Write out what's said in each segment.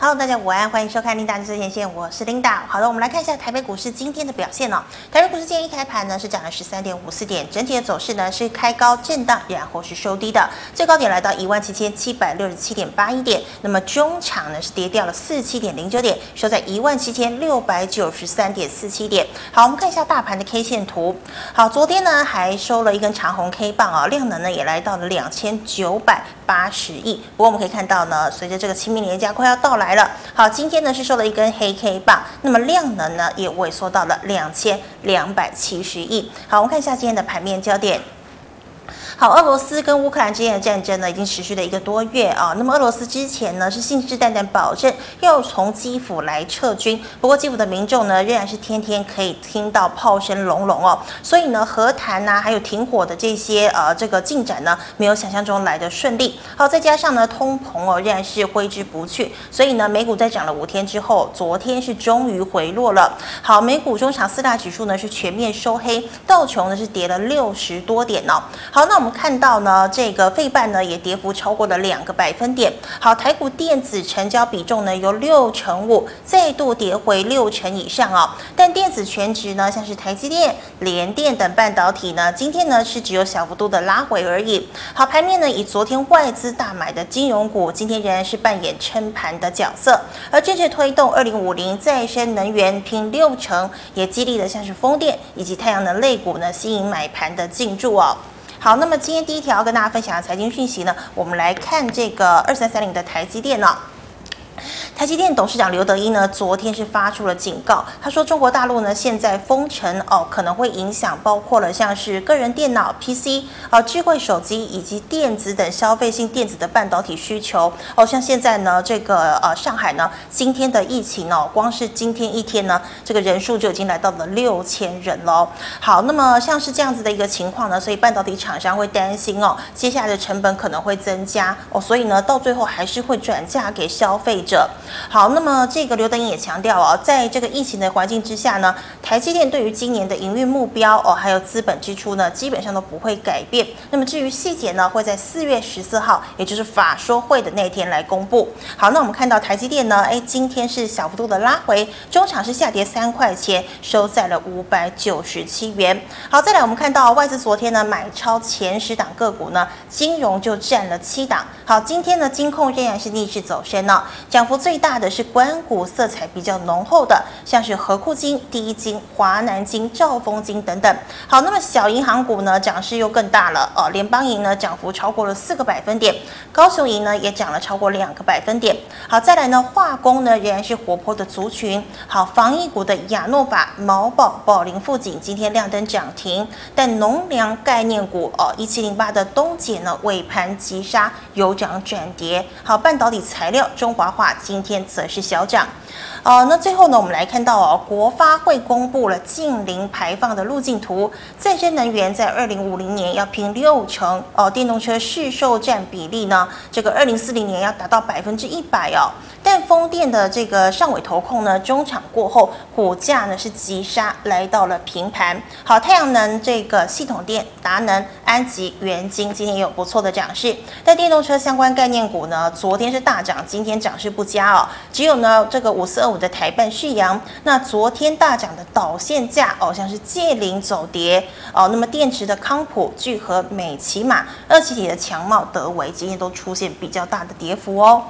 Hello，大家午安，欢迎收看《琳达的最前线》，我是琳达。好的，我们来看一下台北股市今天的表现哦。台北股市今天一开盘呢是涨了十三点五四点，整体的走势呢是开高震荡，然后是收低的，最高点来到一万七千七百六十七点八一点。那么中场呢是跌掉了四七点零九点，收在一万七千六百九十三点四七点。好，我们看一下大盘的 K 线图。好，昨天呢还收了一根长红 K 棒啊、量能呢也来到了两千九百八十亿。不过我们可以看到呢，随着这个清明连假快要到来。来了，好，今天呢是收了一根黑 K 棒，那么量能呢也萎缩到了两千两百七十亿。好，我们看一下今天的盘面焦点。好，俄罗斯跟乌克兰之间的战争呢，已经持续了一个多月啊。那么俄罗斯之前呢，是信誓旦旦保证要从基辅来撤军，不过基辅的民众呢，仍然是天天可以听到炮声隆隆哦。所以呢，和谈呐、还有停火的这些呃这个进展呢，没有想象中来得顺利。好，再加上呢，通膨哦，仍然是挥之不去。所以呢，美股在涨了五天之后，昨天是终于回落了。好，美股中场四大指数呢是全面收黑，道琼呢是跌了六十多点哦。好，那我们。看到呢，这个费半呢也跌幅超过了两个百分点。好，台股电子成交比重呢由六成五再度跌回六成以上哦。但电子全值呢，像是台积电、联电等半导体呢，今天呢是只有小幅度的拉回而已。好，盘面呢以昨天外资大买的金融股，今天仍然是扮演撑盘的角色。而正式推动二零五零再生能源拼六成，也激励了像是风电以及太阳能类股呢吸引买盘的进驻哦。好，那么今天第一条要跟大家分享的财经讯息呢，我们来看这个二三三零的台积电呢。台积电董事长刘德英呢，昨天是发出了警告，他说中国大陆呢现在封城哦，可能会影响包括了像是个人电脑、PC 啊、智慧手机以及电子等消费性电子的半导体需求哦。像现在呢，这个呃上海呢今天的疫情哦，光是今天一天呢，这个人数就已经来到了六千人喽。好，那么像是这样子的一个情况呢，所以半导体厂商会担心哦，接下来的成本可能会增加哦，所以呢到最后还是会转嫁给消费者。好，那么这个刘德英也强调哦，在这个疫情的环境之下呢，台积电对于今年的营运目标哦，还有资本支出呢，基本上都不会改变。那么至于细节呢，会在四月十四号，也就是法说会的那天来公布。好，那我们看到台积电呢，哎，今天是小幅度的拉回，中场是下跌三块钱，收在了五百九十七元。好，再来我们看到外资昨天呢买超前十档个股呢，金融就占了七档。好，今天呢金控仍然是逆势走升呢，涨幅最大的是关谷色彩比较浓厚的，像是合库金、第一金、华南金、兆丰金等等。好，那么小银行股呢，涨势又更大了哦。联邦银呢，涨幅超过了四个百分点，高雄银呢也涨了超过两个百分点。好，再来呢，化工呢仍然是活泼的族群。好，防疫股的亚诺法、毛宝、宝林富锦今天亮灯涨停，但农粮概念股哦，一七零八的东碱呢尾盘急杀，由涨转跌。好，半导体材料中华化今天天。则是小涨，哦，那最后呢，我们来看到哦，国发会公布了近零排放的路径图，再生能源在二零五零年要拼六成哦，电动车市售占比例呢，这个二零四零年要达到百分之一百哦。但风电的这个上尾投控呢，中场过后股价呢是急杀，来到了平盘。好，太阳能这个系统电、达能、安吉、元晶今天也有不错的涨势。但电动车相关概念股呢，昨天是大涨，今天涨势不佳哦。只有呢这个五四二五的台半旭阳，那昨天大涨的导线价哦，像是借零走跌哦。那么电池的康普、聚合、美琪玛、二极体的强茂、德维今天都出现比较大的跌幅哦。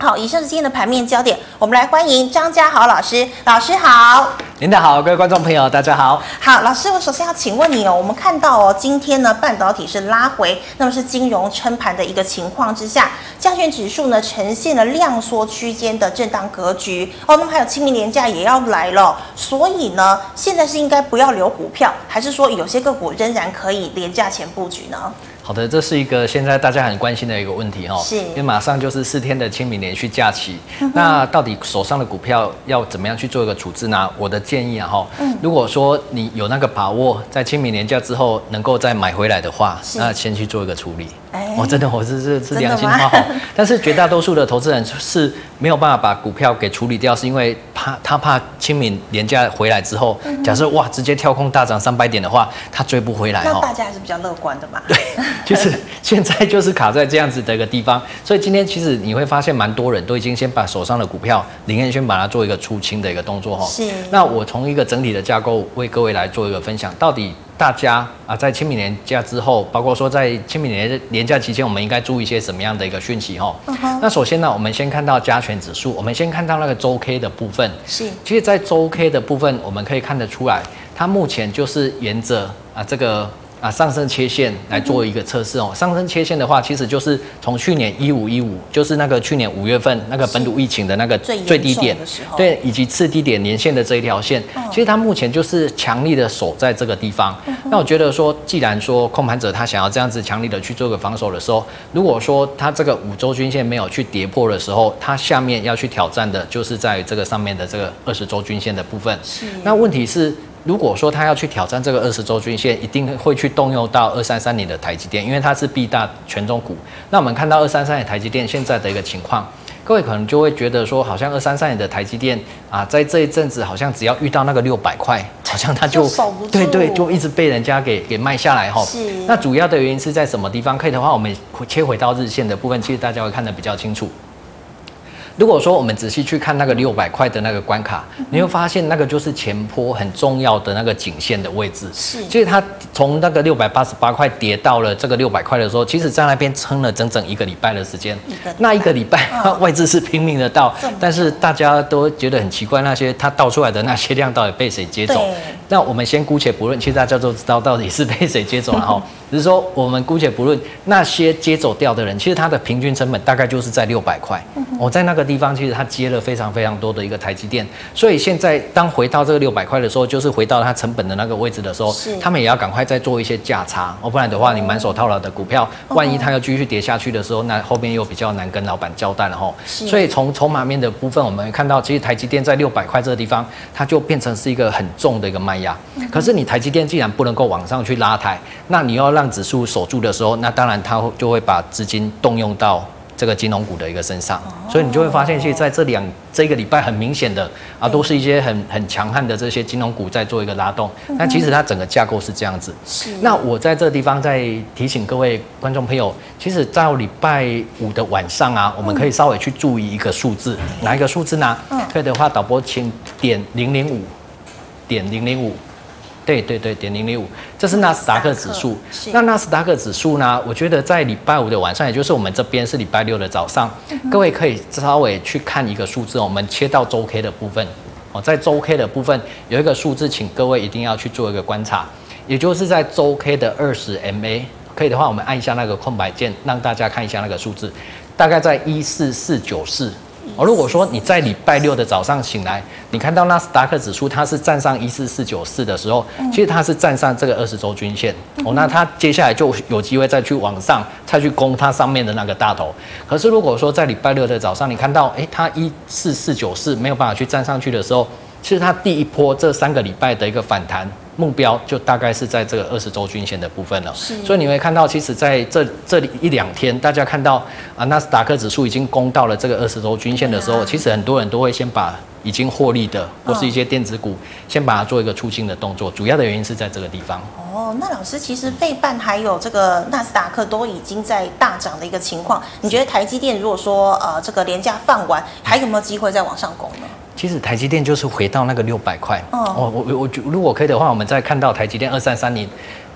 好，以上是今天的盘面焦点，我们来欢迎张家豪老师。老师好，您好，各位观众朋友，大家好。好，老师，我首先要请问你哦，我们看到哦，今天呢半导体是拉回，那么是金融撑盘的一个情况之下，加权指数呢呈现了量缩区间的震荡格局哦，那么还有清明连假也要来了，所以呢，现在是应该不要留股票，还是说有些个股仍然可以连假前布局呢？好的，这是一个现在大家很关心的一个问题哦，是，因为马上就是四天的清明连续假期，嗯、那到底手上的股票要怎么样去做一个处置呢？我的建议啊哈，嗯，如果说你有那个把握在清明连假之后能够再买回来的话，那先去做一个处理。哎，我真的我是是是良心话哈，但是绝大多数的投资人是没有办法把股票给处理掉，是因为怕他怕清明连假回来之后，假设哇直接跳空大涨三百点的话，他追不回来。那大家还是比较乐观的嘛？对。就是现在就是卡在这样子的一个地方，所以今天其实你会发现蛮多人都已经先把手上的股票，宁愿先把它做一个出清的一个动作哈。是。那我从一个整体的架构为各位来做一个分享，到底大家啊在清明年假之后，包括说在清明年年假期间，我们应该注意一些什么样的一个讯息哈？那首先呢，我们先看到加权指数，我们先看到那个周 K 的部分。是。其实，在周 K 的部分，我们可以看得出来，它目前就是沿着啊这个。啊，上升切线来做一个测试哦。上升切线的话，其实就是从去年一五一五，就是那个去年五月份那个本土疫情的那个最低点，对，以及次低点连线的这一条线，其实它目前就是强力的守在这个地方。那我觉得说，既然说控盘者他想要这样子强力的去做个防守的时候，如果说他这个五周均线没有去跌破的时候，它下面要去挑战的就是在这个上面的这个二十周均线的部分。是。那问题是。如果说他要去挑战这个二十周均线，一定会去动用到二三三零的台积电，因为它是必大权重股。那我们看到二三三零台积电现在的一个情况，各位可能就会觉得说，好像二三三零的台积电啊，在这一阵子好像只要遇到那个六百块，好像它就，就对对，就一直被人家给给卖下来哈。那主要的原因是在什么地方？可以的话，我们切回到日线的部分，其实大家会看得比较清楚。如果说我们仔细去看那个六百块的那个关卡，你会发现那个就是前坡很重要的那个颈线的位置。是，其实它从那个六百八十八块跌到了这个六百块的时候，其实在那边撑了整整一个礼拜的时间。那一个礼拜，外资是拼命的倒，但是大家都觉得很奇怪，那些它倒出来的那些量到底被谁接走？那我们先姑且不论，其实大家都知道到底是被谁接走了哈。只是说我们姑且不论那些接走掉的人，其实他的平均成本大概就是在六百块。我在那个。地方其实他接了非常非常多的一个台积电，所以现在当回到这个六百块的时候，就是回到它成本的那个位置的时候，他们也要赶快再做一些价差，哦，不然的话你满手套牢的股票，万一它要继续跌下去的时候，那后面又比较难跟老板交代了哈。所以从筹码面的部分，我们看到其实台积电在六百块这个地方，它就变成是一个很重的一个卖压。可是你台积电既然不能够往上去拉抬，那你要让指数守住的时候，那当然它就会把资金动用到。这个金融股的一个身上，所以你就会发现，其实在这两这个礼拜，很明显的啊，都是一些很很强悍的这些金融股在做一个拉动。那其实它整个架构是这样子。是。那我在这个地方再提醒各位观众朋友，其实在礼拜五的晚上啊，我们可以稍微去注意一个数字，哪一个数字呢？可以的话，导播请点零零五，点零零五。对对对，点零零五，这是纳斯达克指数。那纳斯达克指数呢？我觉得在礼拜五的晚上，也就是我们这边是礼拜六的早上，各位可以稍微去看一个数字。我们切到周 K 的部分哦，在周 K 的部分有一个数字，请各位一定要去做一个观察，也就是在周 K 的二十 MA。可以的话，我们按一下那个空白键，让大家看一下那个数字，大概在一四四九四。哦，如果说你在礼拜六的早上醒来，你看到纳斯达克指数它是站上一四四九四的时候，其实它是站上这个二十周均线哦，那它接下来就有机会再去往上，再去攻它上面的那个大头。可是如果说在礼拜六的早上，你看到诶，它一四四九四没有办法去站上去的时候，其实它第一波这三个礼拜的一个反弹。目标就大概是在这个二十周均线的部分了，是。所以你会看到，其实在这这里一两天，大家看到啊，纳斯达克指数已经攻到了这个二十周均线的时候，其实很多人都会先把已经获利的或是一些电子股，先把它做一个出清的动作。主要的原因是在这个地方。哦，那老师，其实费半还有这个纳斯达克都已经在大涨的一个情况，你觉得台积电如果说呃这个廉价放完，还有没有机会再往上攻呢？其实台积电就是回到那个六百块。哦，我我我如果可以的话，我们再看到台积电二三三零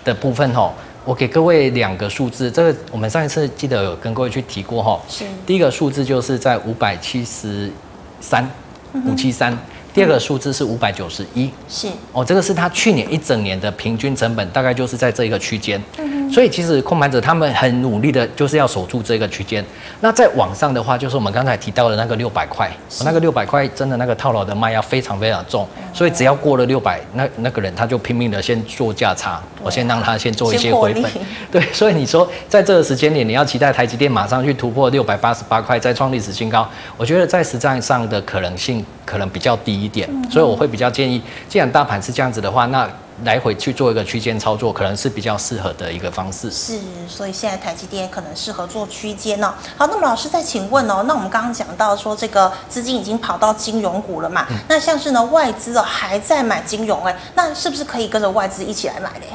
的部分哈，我给各位两个数字，这个我们上一次记得有跟各位去提过哈，是。第一个数字就是在五百七十三五七三。第二个数字是五百九十一，是。哦，这个是他去年一整年的平均成本，大概就是在这一个区间。嗯，所以其实控盘者他们很努力的，就是要守住这个区间。那在网上的话，就是我们刚才提到的那个六百块，那个六百块真的那个套牢的卖压非常非常重，所以只要过了六百，那那个人他就拼命的先做价差，我先让他先做一些回本。对，所以你说在这个时间点，你要期待台积电马上去突破六百八十八块，再创历史新高，我觉得在实战上的可能性可能比较低。一点，所以我会比较建议，既然大盘是这样子的话，那来回去做一个区间操作，可能是比较适合的一个方式。是，所以现在台积电可能适合做区间哦。好，那么老师再请问哦，那我们刚刚讲到说这个资金已经跑到金融股了嘛？嗯、那像是呢外资哦还在买金融哎，那是不是可以跟着外资一起来买嘞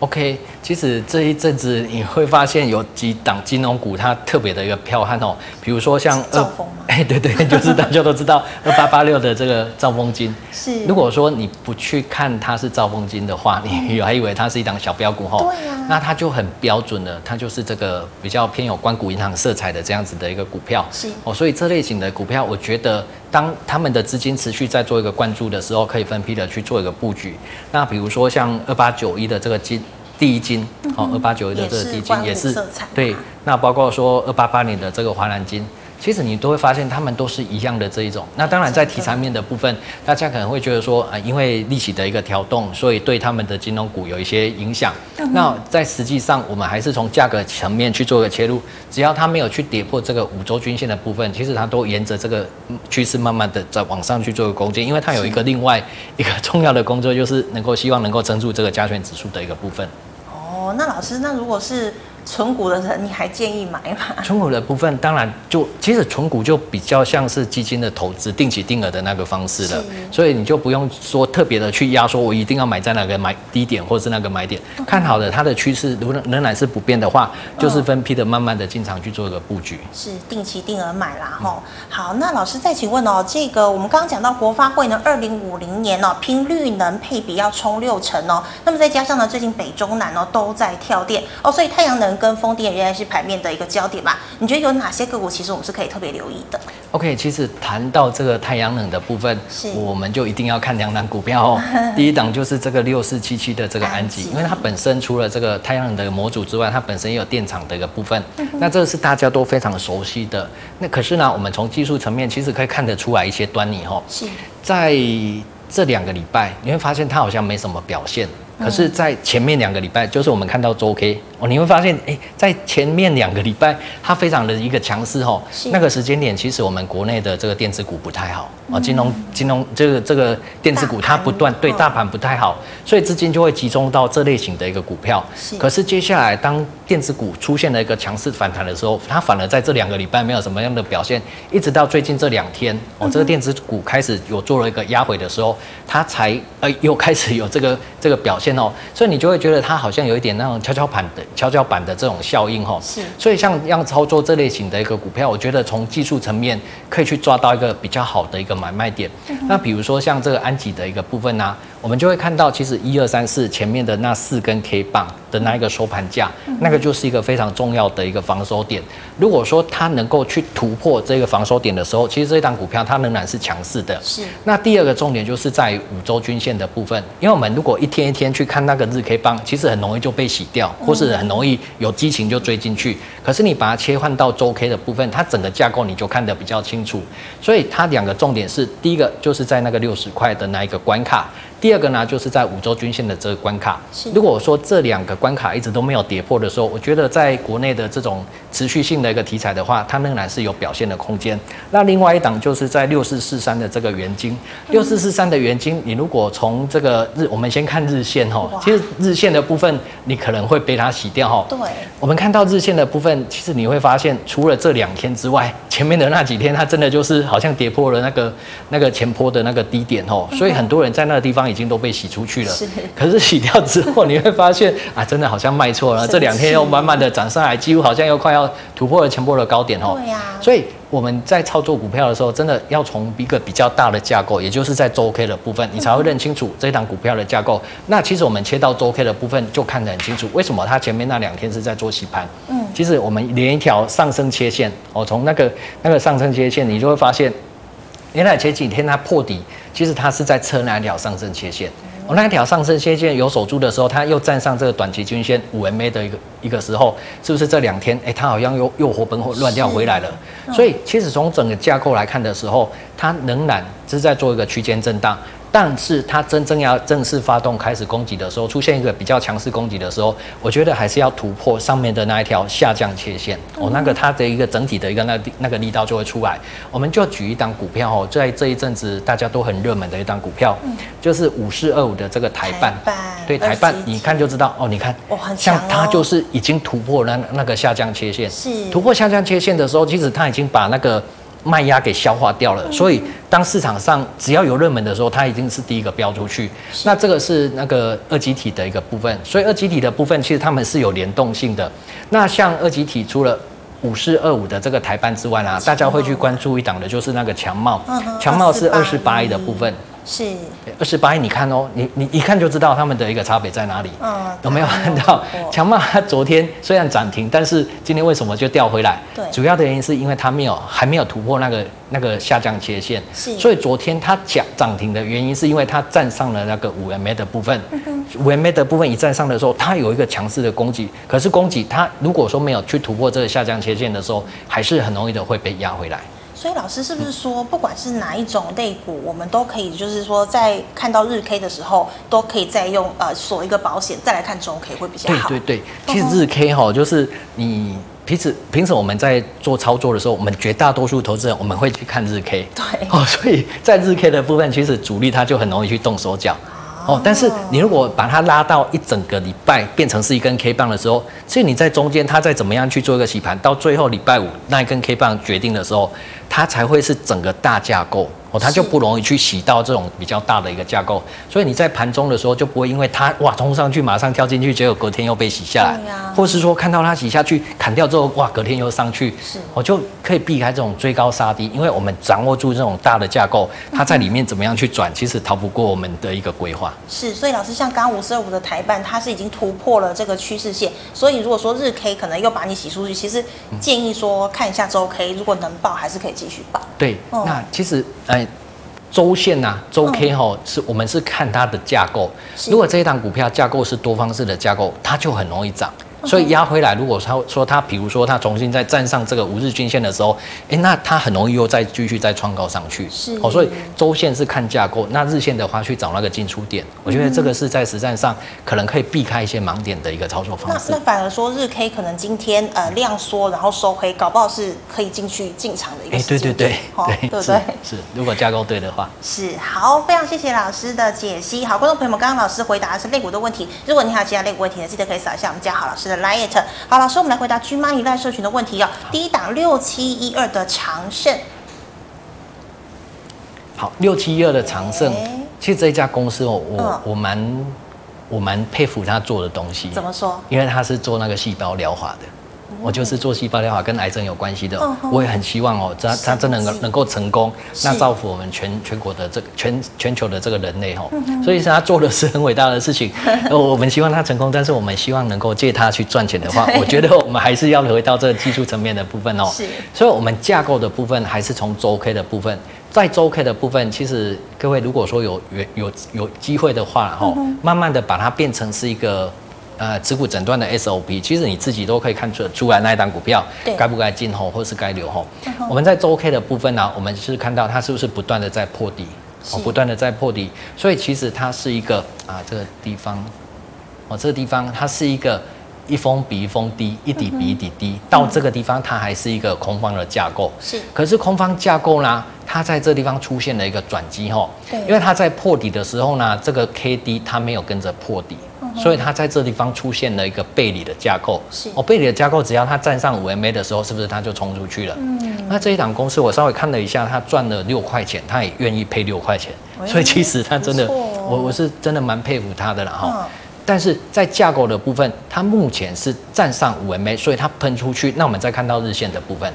？OK，其实这一阵子你会发现有几档金融股它特别的一个彪悍哦，比如说像兆丰哎，对对，就是大家都知道二八八六的这个兆丰金。是。如果说你不去看它是兆丰金的话，你还以为它是一档小标股哈。对呀。那它就很标准了，它就是这个比较偏有关谷银行色彩的这样子的一个股票。是。哦，所以这类型的股票，我觉得当他们的资金持续在做一个灌注的时候，可以分批的去做一个布局。那比如说像二八九一的这个金。第一金，好，二八九一的这个第一金也是，对，那包括说二八八零的这个华南金，其实你都会发现他们都是一样的这一种。那当然在题材面的部分，大家可能会觉得说啊，因为利息的一个调动，所以对他们的金融股有一些影响。那在实际上，我们还是从价格层面去做一个切入，只要它没有去跌破这个五周均线的部分，其实它都沿着这个趋势慢慢的在往上去做一个攻坚，因为它有一个另外一个重要的工作，就是能够希望能够撑住这个加权指数的一个部分。哦，那老师，那如果是存股的人，你还建议买吗？存股的部分，当然就其实存股就比较像是基金的投资，定期定额的那个方式了，所以你就不用说特别的去压，说我一定要买在哪个买低点或者是那个买点，看好的它的趋势如仍然是不变的话，就是分批的慢慢的进场去做一个布局，是定期定额买啦吼。好，那老师再请问哦，这个我们刚刚讲到国发会呢，二零五零年哦，拼绿能配比要冲六成哦，那么再加上呢，最近北中南哦都在跳电哦，所以太阳能。跟风电仍然是盘面的一个焦点吧？你觉得有哪些个股其实我们是可以特别留意的？OK，其实谈到这个太阳能的部分，是我们就一定要看两档股票哦。第一档就是这个六四七七的这个安集，因为它本身除了这个太阳能的模组之外，它本身也有电厂的一个部分。那这个是大家都非常熟悉的。那可是呢，我们从技术层面其实可以看得出来一些端倪哦。是在这两个礼拜，你会发现它好像没什么表现。可是，在前面两个礼拜，就是我们看到周 K 哦，你会发现，哎，在前面两个礼拜，它非常的一个强势哦。那个时间点，其实我们国内的这个电子股不太好啊，金融金融这个这个电子股它不断对大盘不太好，所以资金就会集中到这类型的一个股票。是可是接下来，当电子股出现了一个强势反弹的时候，它反而在这两个礼拜没有什么样的表现，一直到最近这两天哦，这个电子股开始有做了一个压回的时候，它才呃又开始有这个这个表现。哦，所以你就会觉得它好像有一点那种跷跷板的跷跷板的这种效应哈。是。所以像要操作这类型的一个股票，我觉得从技术层面可以去抓到一个比较好的一个买卖点。那比如说像这个安吉的一个部分呢、啊，我们就会看到其实一二三四前面的那四根 K 棒的那一个收盘价，那个就是一个非常重要的一个防守点。如果说它能够去突破这个防守点的时候，其实这一档股票它仍然是强势的。是。那第二个重点就是在五周均线的部分，因为我们如果一天一天去看那个日 K 棒，其实很容易就被洗掉，或是很容易有激情就追进去。可是你把它切换到周 K 的部分，它整个架构你就看得比较清楚。所以它两个重点是，第一个就是在那个六十块的那一个关卡。第二个呢，就是在五周均线的这个关卡。如果我说这两个关卡一直都没有跌破的时候，我觉得在国内的这种持续性的一个题材的话，它仍然是有表现的空间。那另外一档就是在六四四三的这个元金，六四四三的元金，你如果从这个日，我们先看日线哈，其实日线的部分你可能会被它洗掉哈。对。我们看到日线的部分，其实你会发现，除了这两天之外，前面的那几天它真的就是好像跌破了那个那个前坡的那个低点哦，所以很多人在那个地方。已经都被洗出去了，是。可是洗掉之后，你会发现啊，真的好像卖错了。这两天又慢慢的涨上来，几乎好像又快要突破了前波的高点哦。对呀。所以我们在操作股票的时候，真的要从一个比较大的架构，也就是在周 K 的部分，你才会认清楚这档股票的架构。那其实我们切到周 K 的部分，就看得很清楚，为什么它前面那两天是在做洗盘？嗯。其实我们连一条上升切线，哦，从那个那个上升切线，你就会发现。原来前几天它破底，其实它是在测那一条上升切线。我那一条上升切线有守住的时候，它又站上这个短期均线五 MA 的一个一个时候，是不是这两天哎，它好像又又活蹦乱跳回来了？所以其实从整个架构来看的时候，它仍然是在做一个区间震荡。但是它真正要正式发动开始攻击的时候，出现一个比较强势攻击的时候，我觉得还是要突破上面的那一条下降切线。哦，那个它的一个整体的一个那那个力道就会出来。我们就举一档股票哦，在这一阵子大家都很热门的一档股票，就是五四二五的这个台办，对台办，你看就知道哦，你看，像它就是已经突破那那个下降切线，是。突破下降切线的时候，其实它已经把那个。卖压给消化掉了，所以当市场上只要有热门的时候，它一定是第一个标出去。那这个是那个二级体的一个部分，所以二级体的部分其实它们是有联动性的。那像二级体除了五四二五的这个台办之外啦，大家会去关注一档的就是那个强茂，强茂是二十八亿的部分。是二十八亿，你看哦，你你一看就知道他们的一个差别在哪里。嗯，有没有看到强茂？它昨天虽然涨停，但是今天为什么就掉回来？对，主要的原因是因为它没有还没有突破那个那个下降切线。是，所以昨天它涨涨停的原因是因为它站上了那个五 MA 的部分。五 MA 的部分一站上的时候，它有一个强势的攻击。可是攻击它如果说没有去突破这个下降切线的时候，还是很容易的会被压回来。所以老师是不是说，不管是哪一种类股，我们都可以，就是说，在看到日 K 的时候，都可以再用呃锁一个保险，再来看周 K 会比较好。对对对，其实日 K 哈，就是你平时平时我们在做操作的时候，我们绝大多数投资人我们会去看日 K。对。哦，所以在日 K 的部分，其实主力他就很容易去动手脚。哦，但是你如果把它拉到一整个礼拜变成是一根 K 棒的时候，所以你在中间它再怎么样去做一个洗盘，到最后礼拜五那一根 K 棒决定的时候，它才会是整个大架构。它就不容易去洗到这种比较大的一个架构，所以你在盘中的时候就不会因为它哇冲上去马上跳进去，结果隔天又被洗下来，或是说看到它洗下去砍掉之后哇隔天又上去，是我就可以避开这种追高杀低，因为我们掌握住这种大的架构，它在里面怎么样去转，其实逃不过我们的一个规划。是，所以老师像刚刚五十二五的台办，它是已经突破了这个趋势线，所以如果说日 K 可能又把你洗出去，其实建议说看一下周 K，如果能报还是可以继续抱。对，那其实哎。周线呐，周 K 吼，是我们是看它的架构。如果这一档股票架构是多方式的架构，它就很容易涨。所以压回来，如果他说他，比如说他重新再站上这个五日均线的时候，哎、欸，那他很容易又再继续再创高上去。是哦，所以周线是看架构，那日线的话去找那个进出点。我觉得这个是在实战上可能可以避开一些盲点的一个操作方式。那那反而说日 K 可能今天呃量缩，然后收黑，搞不好是可以进去进场的一个。哎、欸，对对对，对对对，是如果架构对的话。是好，非常谢谢老师的解析。好，观众朋友们，刚刚老师回答的是肋骨的问题，如果你还有其他肋骨问题呢，记得可以扫一下我们家好老师的 LINE。好，老师，我们来回答 GMoney LINE 社群的问题哦。第一档六七一二的长盛，好，六七一二的长盛，其实这一家公司哦，我、嗯、我蛮我蛮佩服他做的东西。怎么说？因为他是做那个细胞疗法的。我就是做细胞疗法跟癌症有关系的，我也很希望哦，他他真的能能够成功，那造福我们全全国的这个全全球的这个人类哦，所以是他做的是很伟大的事情，我们希望他成功，但是我们希望能够借他去赚钱的话，我觉得我们还是要回到这个技术层面的部分哦，所以我们架构的部分还是从周 K 的部分，在周 K 的部分，其实各位如果说有有有有机会的话哈，慢慢的把它变成是一个。呃，持股诊断的 SOP，其实你自己都可以看出出来那一档股票该不该进吼，或是该留吼。我们在周 K 的部分呢、啊，我们是看到它是不是不断的在破底，哦，不断的在破底，所以其实它是一个啊，这个地方，哦，这个地方它是一个一峰比一峰低，一底比一底低，到这个地方它还是一个空方的架构，是。可是空方架构呢，它在这个地方出现了一个转机吼，对，因为它在破底的时候呢，这个 K D 它没有跟着破底。所以它在这地方出现了一个背离的架构，是哦，背离的架构，只要它站上五 MA 的时候，是不是它就冲出去了？嗯，那这一档公司我稍微看了一下，它赚了六块钱，它也愿意配六块钱，所以其实它真的，我我是真的蛮佩服它的了哈。但是在架构的部分，它目前是站上五 MA，所以它喷出去。那我们再看到日线的部分，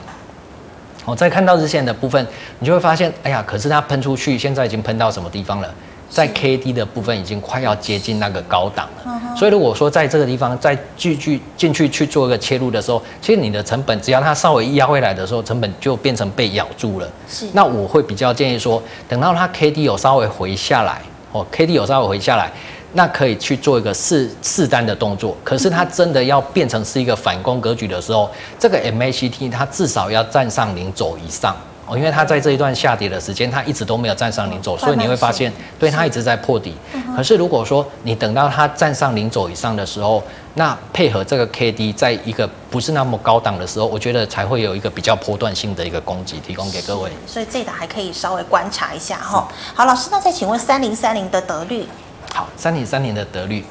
我再看到日线的部分，你就会发现，哎呀，可是它喷出去，现在已经喷到什么地方了？在 K D 的部分已经快要接近那个高档了，所以如果说在这个地方再继续进去去做一个切入的时候，其实你的成本只要它稍微压回来的时候，成本就变成被咬住了。是，那我会比较建议说，等到它 K D 有稍微回下来，哦，K D 有稍微回下来，那可以去做一个试试单的动作。可是它真的要变成是一个反攻格局的时候，这个 MACD 它至少要站上零轴以上。因为它在这一段下跌的时间，它一直都没有站上零轴，所以你会发现，对它一直在破底。可是如果说你等到它站上零轴以上的时候，那配合这个 K D 在一个不是那么高档的时候，我觉得才会有一个比较波段性的一个攻击提供给各位。所以这档还可以稍微观察一下哈。好，老师，那再请问三零三零的得率。好，三零三零的得律。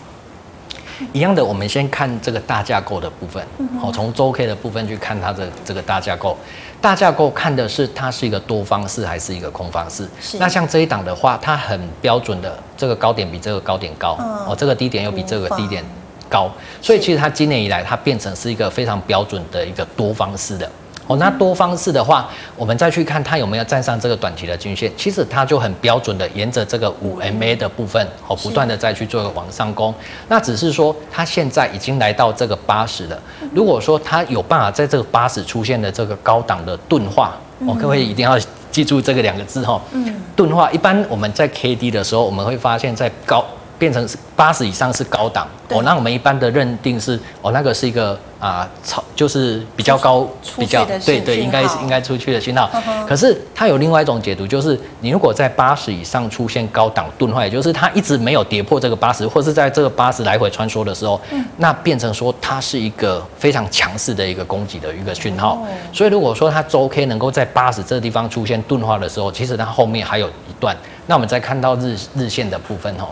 一样的，我们先看这个大架构的部分，好，从周 K 的部分去看它的这个大架构。大架构看的是它是一个多方式还是一个空方式。是。那像这一档的话，它很标准的，这个高点比这个高点高，哦，这个低点又比这个低点高，所以其实它今年以来它变成是一个非常标准的一个多方式的。哦，那多方式的话，我们再去看它有没有站上这个短期的均线，其实它就很标准的沿着这个五 MA 的部分，哦，不断的再去做一个往上攻。那只是说它现在已经来到这个八十了。如果说它有办法在这个八十出现的这个高档的钝化，哦，各位一定要记住这个两个字哈。嗯。钝化，一般我们在 KD 的时候，我们会发现在高。变成是八十以上是高档哦，那我们一般的认定是哦，那个是一个啊超就是比较高比较对对，应该是应该出去的信号。可是它有另外一种解读，就是你如果在八十以上出现高档钝化，也就是它一直没有跌破这个八十，或是在这个八十来回穿梭的时候，那变成说它是一个非常强势的一个攻击的一个讯号。所以如果说它周 K 能够在八十这个地方出现钝化的时候，其实它后面还有一段。那我们再看到日日线的部分哦。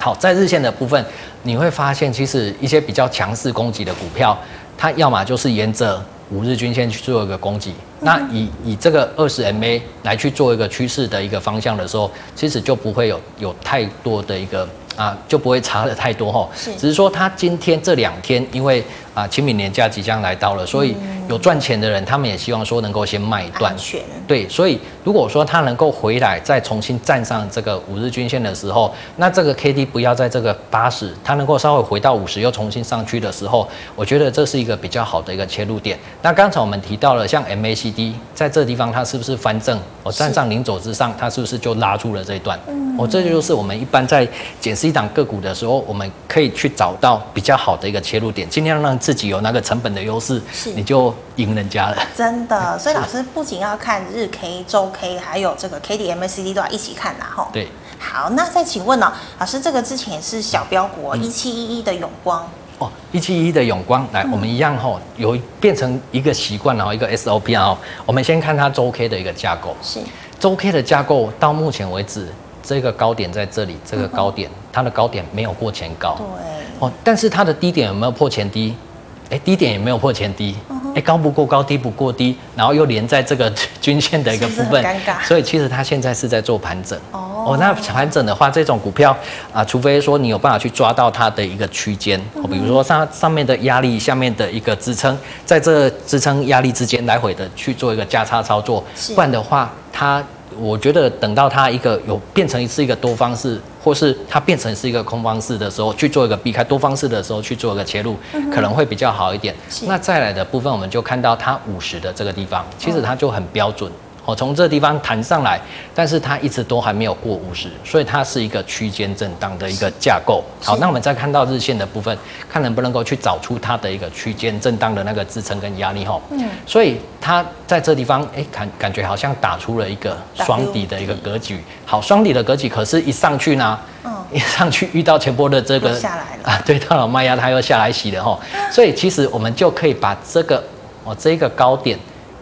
好，在日线的部分，你会发现，其实一些比较强势攻击的股票，它要么就是沿着五日均线去做一个攻击，那以以这个二十 MA 来去做一个趋势的一个方向的时候，其实就不会有有太多的一个啊，就不会差的太多哈。是，只是说它今天这两天，因为啊清明年假即将来到了，所以。有赚钱的人，他们也希望说能够先卖一段，对，所以如果说他能够回来再重新站上这个五日均线的时候，那这个 K D 不要在这个八十，它能够稍微回到五十又重新上去的时候，我觉得这是一个比较好的一个切入点。那刚才我们提到了像 M A C D 在这地方它是不是翻正？我站上零轴之上，它是不是就拉住了这一段？我这就是我们一般在检视一档个股的时候，我们可以去找到比较好的一个切入点，尽量让自己有那个成本的优势，你就。赢人家了，真的。所以老师不仅要看日 K、周 K，还有这个 K D M A C D 都要一起看啦，吼。对。好，那再请问呢，老师这个之前是小标股一七一一的永光哦，一七一一的永光，来，我们一样吼，有变成一个习惯，然后一个 S O P 啊，我们先看它周 K 的一个架构。是。周 K 的架构到目前为止，这个高点在这里，这个高点它的高点没有过前高。对。哦，但是它的低点有没有破前低？哎，低点也没有破前低。哎，高不过高，低不过低，然后又连在这个 均线的一个部分，尴尬。所以其实它现在是在做盘整。哦，哦，那盘整的话，这种股票啊，除非说你有办法去抓到它的一个区间，哦，比如说上上面的压力，下面的一个支撑，在这支撑压力之间来回的去做一个价差操作，不然的话，它。我觉得等到它一个有变成是一个多方式，或是它变成是一个空方式的时候，去做一个避开多方式的时候去做一个切入，可能会比较好一点。那再来的部分，我们就看到它五十的这个地方，其实它就很标准。哦，从这地方弹上来，但是它一直都还没有过五十，所以它是一个区间震荡的一个架构。好，那我们再看到日线的部分，看能不能够去找出它的一个区间震荡的那个支撑跟压力哈。嗯。所以它在这地方，哎，感感觉好像打出了一个双底的一个格局。好，双底的格局，可是一上去呢，嗯，一上去遇到前波的这个下来了啊，对，到了卖压，它又下来洗了哈。所以其实我们就可以把这个哦这个高点。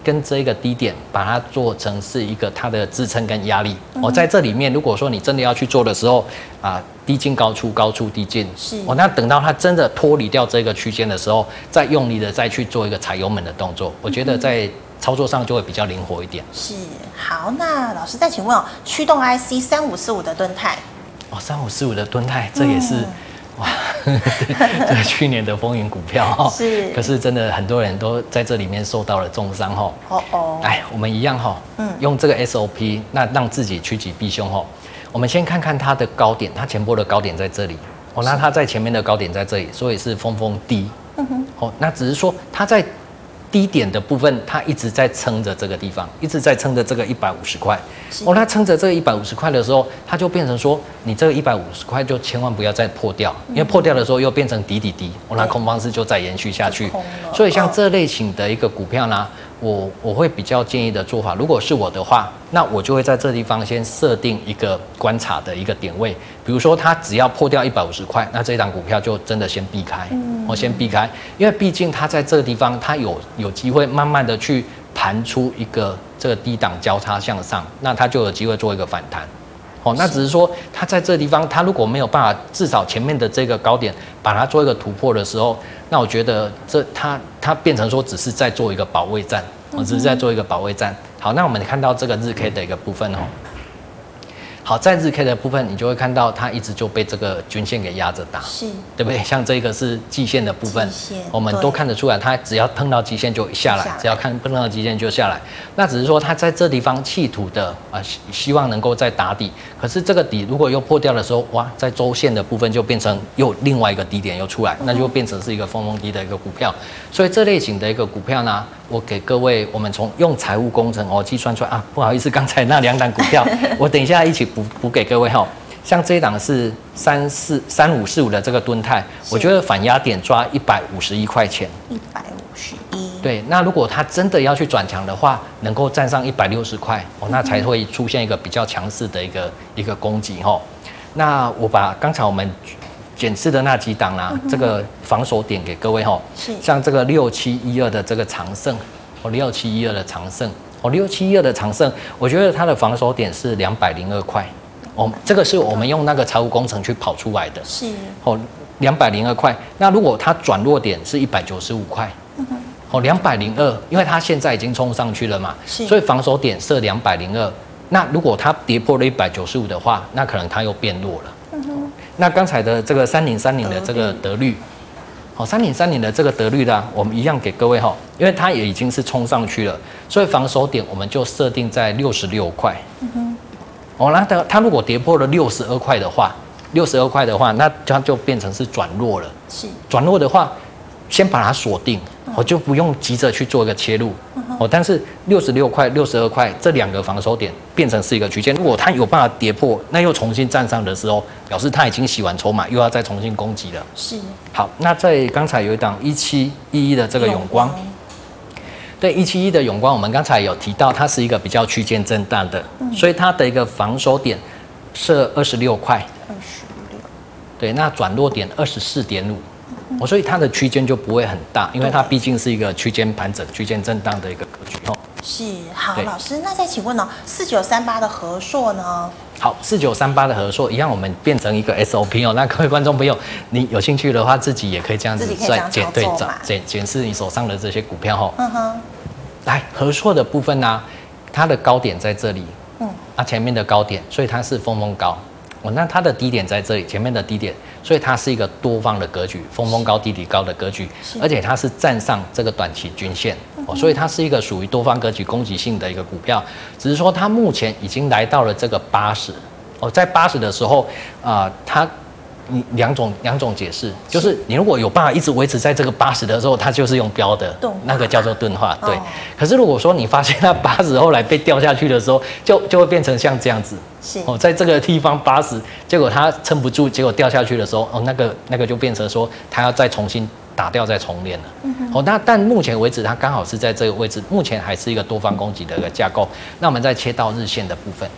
跟这个低点，把它做成是一个它的支撑跟压力。我、嗯、在这里面，如果说你真的要去做的时候，啊，低进高出，高出低进，是。哦，那等到它真的脱离掉这个区间的时候，再用力的再去做一个踩油门的动作，我觉得在操作上就会比较灵活一点。是。好，那老师再请问哦，驱动 IC 三五四五的吨泰。哦，三五四五的吨泰，这也是。嗯哇，这个去年的风云股票哈，是，可是真的很多人都在这里面受到了重伤哈。哦哦，哎，我们一样哈，嗯，用这个 SOP，那让自己趋吉避凶哈。我们先看看它的高点，它前波的高点在这里，哦，那它在前面的高点在这里，所以是峰峰低。嗯哼，哦，那只是说它在。低点的部分，它一直在撑着这个地方，一直在撑着这个一百五十块。哦，它撑着这个一百五十块的时候，它就变成说，你这个一百五十块就千万不要再破掉，因为破掉的时候又变成底底底，哦，那空方式就再延续下去。所以像这类型的一个股票呢，我我会比较建议的做法，如果是我的话，那我就会在这地方先设定一个观察的一个点位，比如说它只要破掉一百五十块，那这一档股票就真的先避开，我先避开，因为毕竟它在这个地方，它有有机会慢慢的去盘出一个这个低档交叉向上，那它就有机会做一个反弹。哦，那只是说它在这个地方，它如果没有办法至少前面的这个高点把它做一个突破的时候，那我觉得这它它变成说只是在做一个保卫战，我只是在做一个保卫战。好，那我们看到这个日 K 的一个部分哦。好，在日 K 的部分，你就会看到它一直就被这个均线给压着打，是，对不对？像这个是季线的部分，我们都看得出来，它只要碰到季线就下来，只要看碰到季线就下来。那只是说它在这地方企图的啊，希希望能够再打底，可是这个底如果又破掉的时候，哇，在周线的部分就变成又另外一个低点又出来，那就变成是一个锋锋低的一个股票。所以这类型的一个股票呢，我给各位，我们从用财务工程哦计算出来啊，不好意思，刚才那两档股票，我等一下一起补补给各位哈。像这一档是三四三五四五的这个吨泰，我觉得反压点抓一百五十一块钱，一百五十一。对，那如果它真的要去转强的话，能够站上一百六十块哦，那才会出现一个比较强势的一个一个攻击哈。那我把刚才我们。检视的那几档啦、啊，这个防守点给各位哈，是像这个六七一二的这个长盛，哦六七一二的长胜，哦六七一二的长胜，我觉得它的防守点是两百零二块，哦这个是我们用那个财务工程去跑出来的，是。哦两百零二块，那如果它转弱点是一百九十五块，哦两百零二，因为它现在已经冲上去了嘛，是所以防守点设两百零二，那如果它跌破了一百九十五的话，那可能它又变弱了。嗯那刚才的这个三零三零的这个得率，好，三点三零的这个得率呢，我们一样给各位哈，因为它也已经是冲上去了，所以防守点我们就设定在六十六块。嗯哼。哦，那它它如果跌破了六十二块的话，六十二块的话，那它就变成是转弱了。是。转弱的话，先把它锁定。我就不用急着去做一个切入，哦，但是六十六块、六十二块这两个防守点变成是一个区间，如果它有办法跌破，那又重新站上的时候，表示它已经洗完筹码，又要再重新攻击了。是。好，那在刚才有一档一七一一的这个永光，对，一七一的永光，我们刚才有提到，它是一个比较区间震荡的，所以它的一个防守点设二十六块。二十六。对，那转弱点二十四点五。哦，所以它的区间就不会很大，因为它毕竟是一个区间盘整、区间震荡的一个格局哦。是，好，老师，那再请问呢，四九三八的和硕呢？好，四九三八的和硕一样，我们变成一个 SOP 哦。那各位观众朋友，你有兴趣的话，自己也可以这样子在检对找检检视你手上的这些股票哦。嗯哼。来，合硕的部分呢，啊，它的高点在这里，嗯，啊，前面的高点，所以它是峰峰高。哦，那它的低点在这里，前面的低点，所以它是一个多方的格局，峰峰高、低底高的格局，而且它是站上这个短期均线，哦，所以它是一个属于多方格局、攻击性的一个股票，只是说它目前已经来到了这个八十，哦，在八十的时候，啊、呃，它。你两种两种解释，就是你如果有办法一直维持在这个八十的时候，它就是用标的，那个叫做钝化，对。可是如果说你发现它 八十后来被掉下去的时候，就就会变成像这样子，是。哦，在这个地方八十，结果它撑不住，结果掉下去的时候，哦，那个那个就变成说它要再重新打掉再重练了，嗯哦，那但目前为止它刚好是在这个位置，目前还是一个多方攻击的一个架构。那我们再切到日线的部分。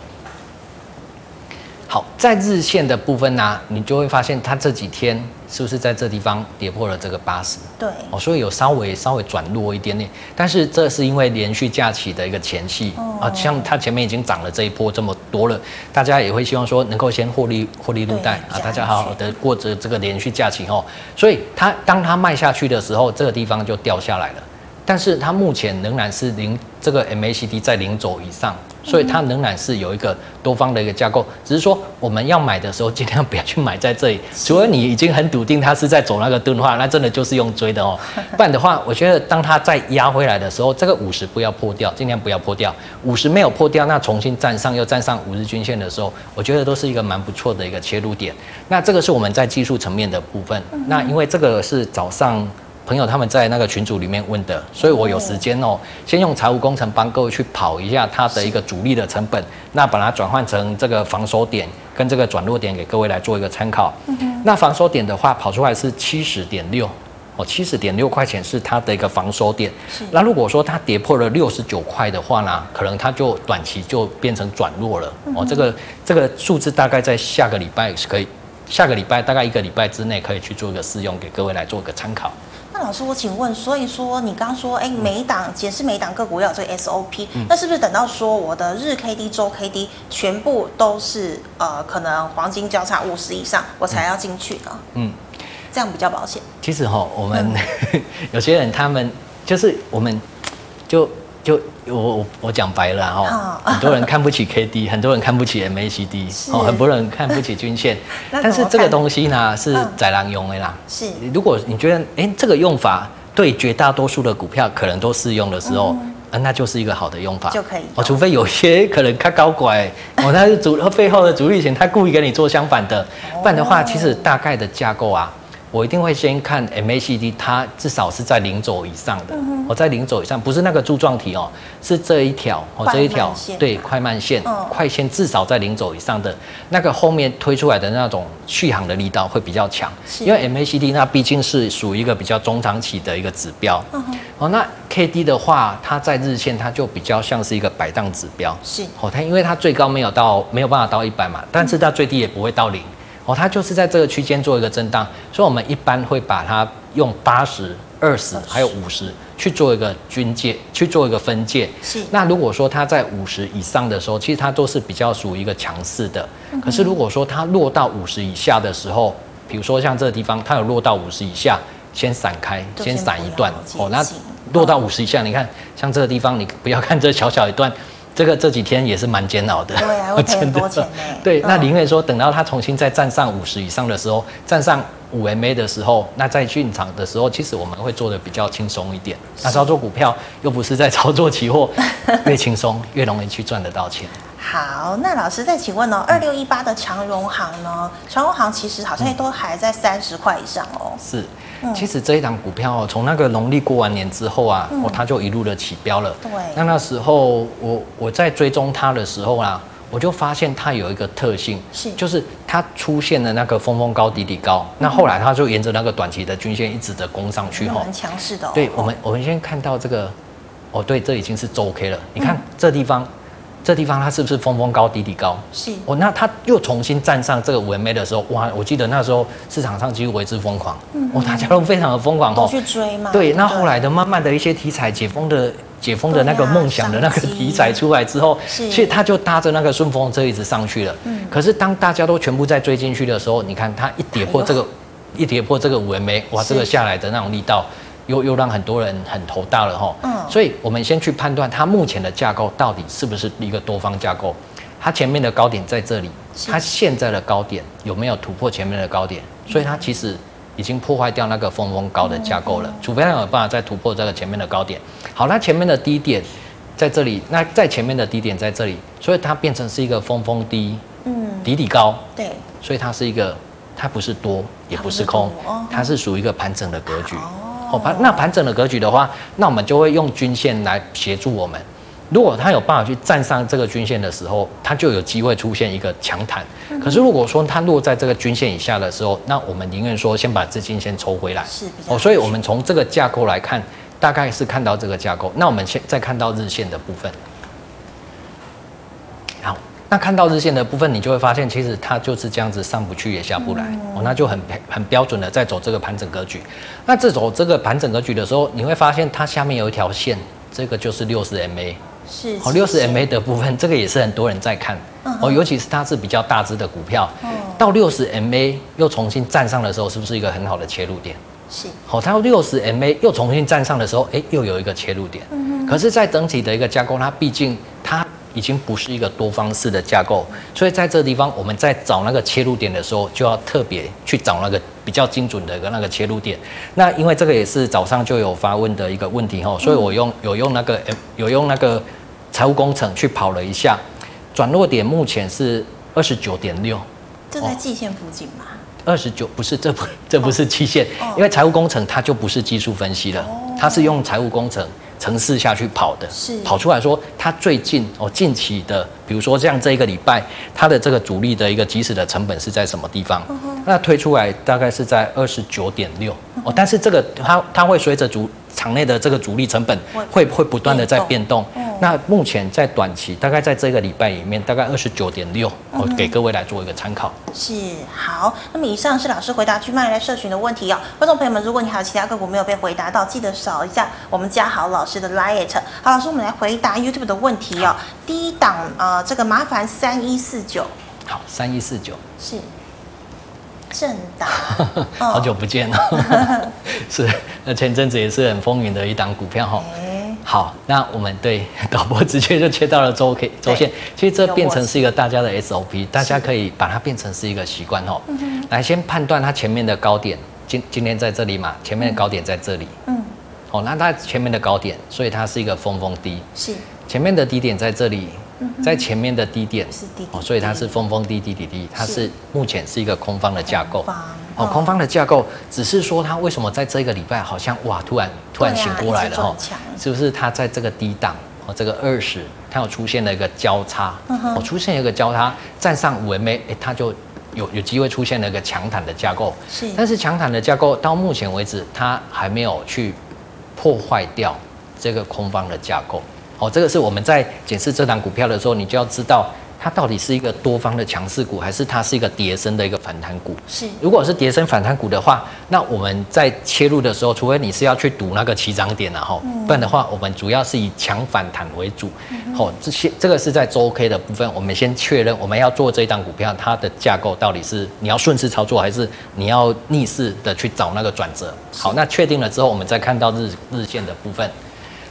好，在日线的部分呢、啊，你就会发现它这几天是不是在这地方跌破了这个八十？对，哦，所以有稍微稍微转弱一点点，但是这是因为连续假期的一个前戏、哦、啊，像它前面已经涨了这一波这么多了，大家也会希望说能够先获利获利入袋啊，大家好好的过着这个连续假期哦，所以它当它卖下去的时候，这个地方就掉下来了，但是它目前仍然是零这个 MACD 在零轴以上。所以它仍然是有一个多方的一个架构，只是说我们要买的时候尽量不要去买在这里，除非你已经很笃定它是在走那个钝化，那真的就是用追的哦。不然的话，我觉得当它再压回来的时候，这个五十不要破掉，尽量不要破掉。五十没有破掉，那重新站上又站上五日均线的时候，我觉得都是一个蛮不错的一个切入点。那这个是我们在技术层面的部分。那因为这个是早上。朋友他们在那个群组里面问的，所以我有时间哦，先用财务工程帮各位去跑一下它的一个主力的成本，那把它转换成这个防守点跟这个转弱点给各位来做一个参考。嗯那防守点的话跑出来是七十点六哦，七十点六块钱是它的一个防守点。那如果说它跌破了六十九块的话呢，可能它就短期就变成转弱了哦。这个这个数字大概在下个礼拜是可以，下个礼拜大概一个礼拜之内可以去做一个试用，给各位来做一个参考。那老师，我请问，所以说你刚刚说，哎，每一档解释每一档个股要有这个 SOP，嗯，那是不是等到说我的日 K D、周 K D 全部都是呃可能黄金交叉五十以上，我才要进去呢？嗯，这样比较保险。其实哈，我们、嗯、有些人他们就是我们就就我我我讲白了哈，很多人看不起 K D，很多人看不起 M A C D，哦，很多人看不起均线，但是这个东西呢是宰狼用的啦。是，如果你觉得哎、欸、这个用法对绝大多数的股票可能都适用的时候，嗯。啊，那就是一个好的用法。就可以。哦，除非有些可能他搞怪，哦，他是主背后的主力型，他故意跟你做相反的，不然的话，其实大概的架构啊。我一定会先看 MACD，它至少是在零轴以上的。我、在零轴以上，不是那个柱状体哦，是这一条哦，这一条对快慢线，嗯、快线至少在零轴以上的，那个后面推出来的那种续航的力道会比较强。因为 MACD 那毕竟是属于一个比较中长期的一个指标。嗯、哦，那 KD 的话，它在日线它就比较像是一个摆荡指标。是哦，它因为它最高没有到没有办法到一百嘛，但是它最低也不会到零。哦，它就是在这个区间做一个震荡，所以我们一般会把它用八十二十还有五十去做一个均界，去做一个分界。是。那如果说它在五十以上的时候，其实它都是比较属于一个强势的。可是如果说它落到五十以下的时候，比如说像这个地方，它有落到五十以下，先散开，先散一段。哦，那落到五十以下，你看像这个地方，你不要看这小小一段。这个这几天也是蛮煎熬的，对啊，会赔很多钱对，那宁愿说等到它重新再站上五十以上的时候，站上五 MA 的时候，那在进场的时候，其实我们会做的比较轻松一点。那操作股票又不是在操作期货，越轻松越容易去赚得到钱。好，那老师再请问哦，二六一八的长荣行呢？长荣行其实好像都还在三十块以上哦。是。其实这一档股票哦，从那个农历过完年之后啊，哦，它就一路的起标了。对。那那时候我我在追踪它的时候啊，我就发现它有一个特性，是就是它出现了那个峰峰高底底高，那后来它就沿着那个短期的均线一直的攻上去哈。很强势的。对，我们我们先看到这个，哦，对，这已经是周 K 了。你看这地方。这地方它是不是峰峰高底底高？是哦，那它又重新站上这个五 MA 的时候，哇！我记得那时候市场上几乎为之疯狂，嗯，哦，大家都非常的疯狂哦，去追嘛。对，那后来的慢慢的一些题材解封的解封的那个梦想的那个题材出来之后，是，其实它就搭着那个顺风车一直上去了。嗯，可是当大家都全部在追进去的时候，你看它一跌破这个，一跌破这个五 MA，哇，这个下来的那种力道。又又让很多人很头大了哈，嗯，所以我们先去判断它目前的架构到底是不是一个多方架构，它前面的高点在这里，它现在的高点有没有突破前面的高点？所以它其实已经破坏掉那个峰峰高的架构了，除非它有办法再突破这个前面的高点。好，那前面的低点在这里，那在前面的低点在这里，所以它变成是一个峰峰低，嗯，底底高，对，所以它是一个，它不是多也不是空，它是属于一个盘整的格局。哦，盘那盘整的格局的话，那我们就会用均线来协助我们。如果它有办法去站上这个均线的时候，它就有机会出现一个强弹。可是如果说它落在这个均线以下的时候，那我们宁愿说先把资金先抽回来。是哦，所以我们从这个架构来看，大概是看到这个架构。那我们先再看到日线的部分。好。那看到日线的部分，你就会发现，其实它就是这样子上不去也下不来，哦，那就很很标准的在走这个盘整格局。那这走这个盘整格局的时候，你会发现它下面有一条线，这个就是六十 MA，是哦，六十 MA 的部分，这个也是很多人在看哦，尤其是它是比较大只的股票，到六十 MA 又重新站上的时候，是不是一个很好的切入点？是，好，它六十 MA 又重新站上的时候，哎，又有一个切入点。嗯，可是，在整体的一个架构，它毕竟它。已经不是一个多方式的架构，所以在这个地方，我们在找那个切入点的时候，就要特别去找那个比较精准的一个那个切入点。那因为这个也是早上就有发问的一个问题哈，所以我用有用那个有用那个财务工程去跑了一下，转落点目前是二十九点六，就在季线附近吧。二十九不是，这不这不是期限，因为财务工程它就不是技术分析了，它是用财务工程程式下去跑的，是。跑出来说它最近哦近期的，比如说像这一个礼拜，它的这个主力的一个即时的成本是在什么地方？那推出来大概是在二十九点六哦，但是这个它它会随着主场内的这个主力成本会会不断的在变动，那目前在短期，大概在这个礼拜里面，大概二十九点六，我给各位来做一个参考。是好，那么以上是老师回答 GMoney 来社群的问题哦。观众朋友们，如果你还有其他个股没有被回答到，记得扫一下我们嘉豪老师的 Light。好，老师，我们来回答 YouTube 的问题哦。第一档呃，这个麻烦三一四九。好，三一四九是正达，好久不见了，是那前阵子也是很风云的一档股票哈。好，那我们对 导播直接就切到了周 K 周线，其实这变成是一个大家的 SOP，大家可以把它变成是一个习惯哦。嗯，来先判断它前面的高点，今今天在这里嘛，前面的高点在这里。嗯。哦，那它前面的高点，所以它是一个峰峰低。是。前面的低点在这里，在前面的低点是低哦，所以它是峰峰低低低低，它是目前是一个空方的架构。哦，空方的架构，只是说它为什么在这个礼拜好像哇，突然突然醒过来了哈，是不是它在这个低档哦，这个二十，它有出现了一个交叉，哦，出现一个交叉，站上五 MA，哎，它就有有机会出现了一个强弹的架构，是，但是强弹的架构到目前为止，它还没有去破坏掉这个空方的架构，哦，这个是我们在检视这档股票的时候，你就要知道。它到底是一个多方的强势股，还是它是一个跌升的一个反弹股？是，如果是跌升反弹股的话，那我们在切入的时候，除非你是要去赌那个起涨点然后，不然的话，我们主要是以强反弹为主。好，这些这个是在周 K 的部分，我们先确认我们要做这一档股票，它的架构到底是你要顺势操作，还是你要逆势的去找那个转折？好，那确定了之后，我们再看到日日线的部分。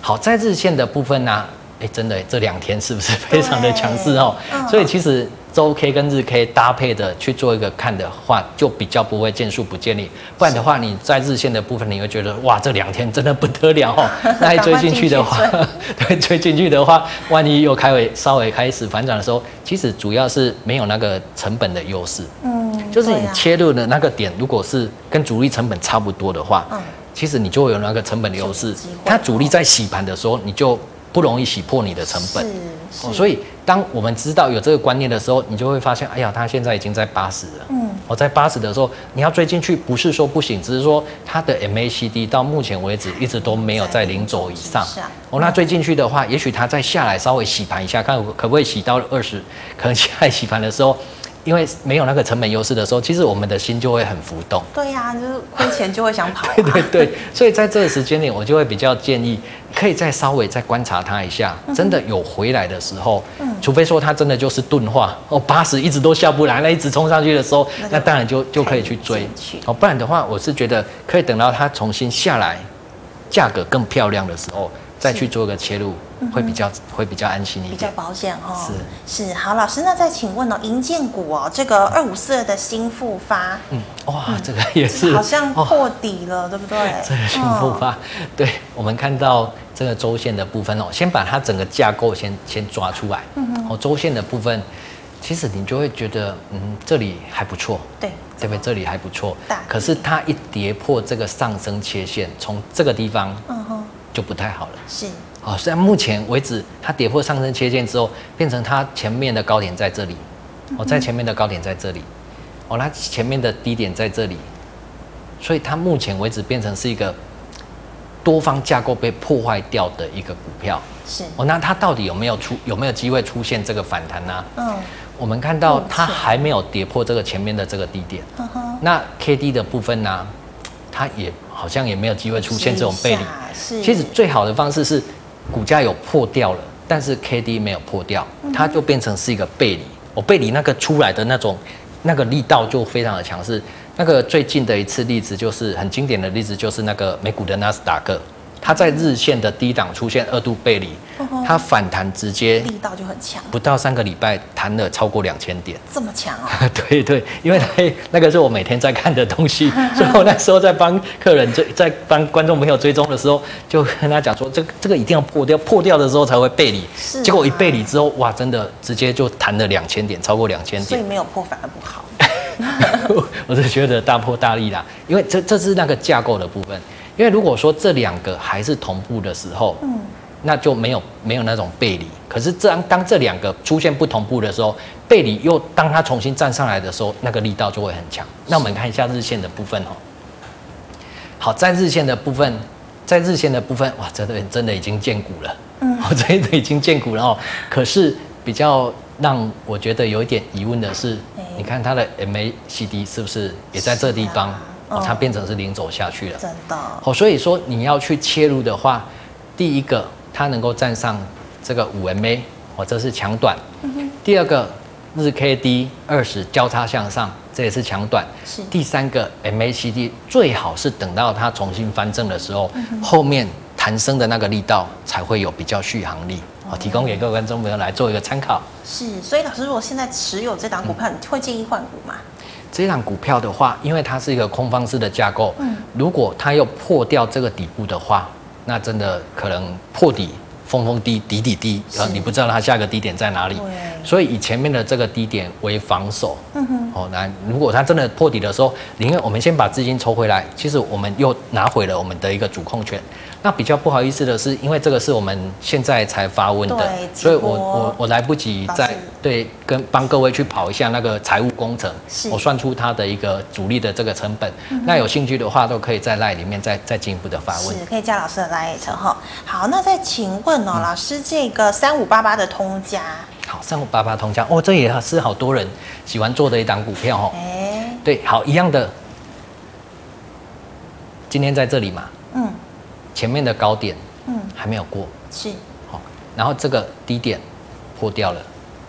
好，在日线的部分呢、啊？哎，真的，这两天是不是非常的强势哦？嗯、所以其实周 K 跟日 K 搭配的去做一个看的话，就比较不会见树不见林。不然的话，你在日线的部分，你会觉得哇，这两天真的不得了哦。那追进去的话，对，追进去的话，万一又开尾稍微开始反转的时候，其实主要是没有那个成本的优势。嗯，就是你切入的那个点，如果是跟主力成本差不多的话，嗯，其实你就会有那个成本的优势。它主力在洗盘的时候，你就。不容易洗破你的成本，哦，所以当我们知道有这个观念的时候，你就会发现，哎呀，它现在已经在八十了。嗯，我在八十的时候，你要追进去，不是说不行，只是说它的 MACD 到目前为止一直都没有在零轴以上。哦，那追进去的话，也许它再下来稍微洗盘一下，看可不可以洗到二十，可能下来洗盘的时候。因为没有那个成本优势的时候，其实我们的心就会很浮动。对呀、啊，就是亏钱就会想跑、啊。对对对，所以在这个时间点，我就会比较建议，可以再稍微再观察它一下，真的有回来的时候，嗯，除非说它真的就是钝化哦，八十一直都下不来，那一直冲上去的时候，那，那当然就就可以去追。哦，不然的话，我是觉得可以等到它重新下来，价格更漂亮的时候。再去做个切入，会比较、嗯、会比较安心一点，比较保险哦。是是，好，老师，那再请问哦，银建股哦，这个二五四二的新复发，嗯，哇，嗯、这个也是好像破底了，对不对？这个新复发，对，我们看到这个周线的部分哦，先把它整个架构先先抓出来，嗯嗯，哦，周线的部分，其实你就会觉得，嗯，这里还不错，对，对不对？这里还不错，可是它一跌破这个上升切线，从这个地方，嗯哼。就不太好了。是，好，虽然目前为止它跌破上升切线之后，变成它前面的高点在这里，哦，在前面的高点在这里，哦，它前面的低点在这里，所以它目前为止变成是一个多方架构被破坏掉的一个股票。是，哦，那它到底有没有出有没有机会出现这个反弹呢？嗯，我们看到它还没有跌破这个前面的这个低点。嗯哼，那 K D 的部分呢，它也。好像也没有机会出现这种背离。其实最好的方式是股价有破掉了，但是 K D 没有破掉，它就变成是一个背离。我背离那个出来的那种那个力道就非常的强势。那个最近的一次例子就是很经典的例子，就是那个美股的纳斯达克。它在日线的低档出现二度背离，它反弹直接力道就很强，不到三个礼拜弹了超过两千点，这么强啊？对对，因为 那个是我每天在看的东西，所以我那时候在帮客人追，在帮观众朋友追踪的时候，就跟他讲说，这个这个一定要破掉，破掉的时候才会背离。是，结果一背离之后，哇，真的直接就弹了两千点，超过两千点，所以没有破反而不好。我是觉得大破大立啦，因为这这是那个架构的部分。因为如果说这两个还是同步的时候，嗯，那就没有没有那种背离。可是这样当这两个出现不同步的时候，背离又当它重新站上来的时候，那个力道就会很强。那我们看一下日线的部分哦。好，在日线的部分，在日线的部分，哇，真的真的已经见骨了，嗯，真的已经见骨了哦。可是比较让我觉得有一点疑问的是，欸、你看它的 MACD 是不是也在这地方？哦，它变成是零走下去了，真的。哦，所以说你要去切入的话，第一个它能够站上这个五 MA，哦，这是强短。第二个日 K D 二十交叉向上。这也是强短，是第三个 MACD 最好是等到它重新翻正的时候，嗯、后面弹升的那个力道才会有比较续航力。好、哦，提供给各位观众朋友来做一个参考。是，所以老师，如果现在持有这档股票，嗯、你会建议换股吗？这档股票的话，因为它是一个空方式的架构，嗯，如果它又破掉这个底部的话，那真的可能破底。峰峰低，底底低，呃，你不知道它下个低点在哪里，所以以前面的这个低点为防守。嗯哼，哦，那如果它真的破底的时候，宁愿我们先把资金抽回来，其实我们又拿回了我们的一个主控权。那比较不好意思的是，因为这个是我们现在才发问的，所以我我我来不及再对跟帮各位去跑一下那个财务工程，我算出它的一个主力的这个成本。嗯、那有兴趣的话，都可以在 LINE 里面再再进一步的发问，是可以加老师的 LINE 哈。好，那再请问哦，嗯、老师这个三五八八的通家，好，三五八八通家。哦，这也是好多人喜欢做的一档股票哦。哎、欸，对，好一样的，今天在这里嘛，嗯。前面的高点，嗯，还没有过，是，好，然后这个低点破掉了，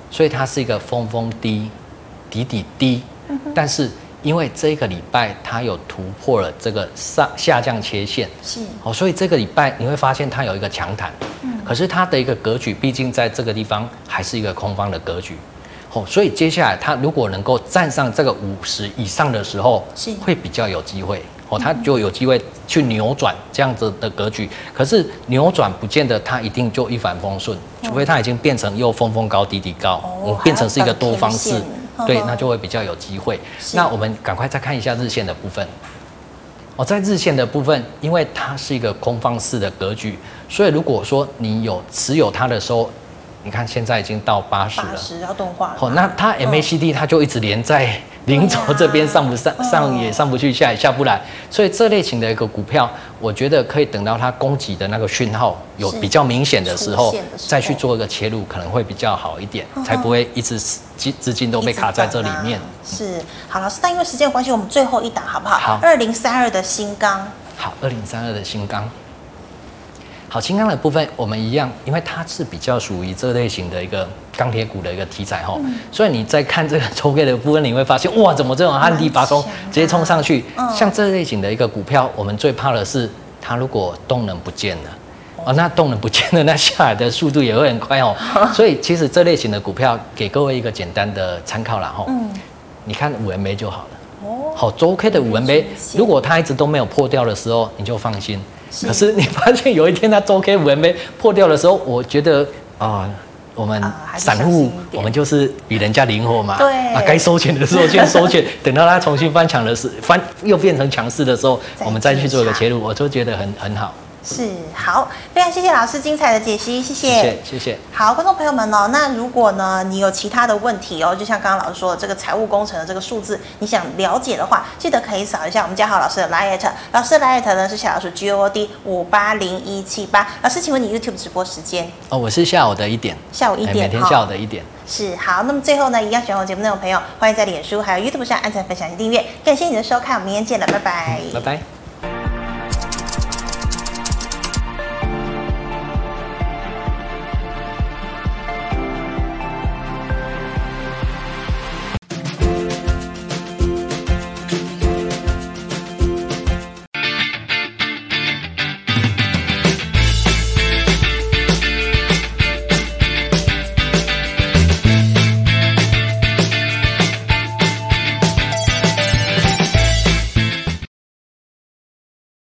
所以它是一个峰峰低，底底低，嗯、但是因为这个礼拜它有突破了这个上下降切线，是，哦，所以这个礼拜你会发现它有一个强弹，嗯，可是它的一个格局毕竟在这个地方还是一个空方的格局，哦，所以接下来它如果能够站上这个五十以上的时候，是，会比较有机会。哦，它就有机会去扭转这样子的格局，可是扭转不见得它一定就一帆风顺，除非它已经变成又峰峰高低低高，哦，变成是一个多方式，对，那就会比较有机会。那我们赶快再看一下日线的部分。哦，在日线的部分，因为它是一个空方式的格局，所以如果说你有持有它的时候，你看现在已经到八十了，八十要动画了。哦，那它 MACD 它就一直连在。零轴这边上不上，上也上不去，下也下不来，所以这类型的一个股票，我觉得可以等到它供给的那个讯号有比较明显的时候，再去做一个切入，可能会比较好一点，才不会一直资资金都被卡在这里面。是，好，老师，但因为时间关系，我们最后一档好不好？好，二零三二的新钢。好，二零三二的新钢。好，轻钢的部分我们一样，因为它是比较属于这类型的一个钢铁股的一个题材哈，嗯、所以你在看这个周 K 的部分，你会发现哇，怎么这种旱地拔葱直接冲上去？嗯、像这类型的一个股票，我们最怕的是它如果动能不见了，哦，那动能不见了，那下来的速度也会很快哦。所以其实这类型的股票给各位一个简单的参考啦哈，嗯，你看五 MA 就好了。哦，好，周 K 的五 MA，如果它一直都没有破掉的时候，你就放心。是。可是你发现有一天它周 K 五 MA 破掉的时候，我觉得啊、呃，我们散户我们就是比人家灵活嘛，对。啊，该收钱的时候先收钱，等到它重新翻强的时翻又变成强势的时候，我们再去做一个切入，我就觉得很很好。是好，非常谢谢老师精彩的解析，谢谢，谢谢。好，观众朋友们哦，那如果呢，你有其他的问题哦，就像刚刚老师说的这个财务工程的这个数字，你想了解的话，记得可以扫一下我们嘉豪老师的 LINE，老师的 LINE 呢是小老鼠 G O D 五八零一七八。老师，请问你 YouTube 直播时间？哦，我是下午的一点，下午一点，每天下午的一点。是好，那么最后呢，一样喜欢我节目内容的朋友，欢迎在脸书还有 YouTube 上按赞、分享及订阅。感谢你的收看，我们明天见了，拜拜，嗯、拜拜。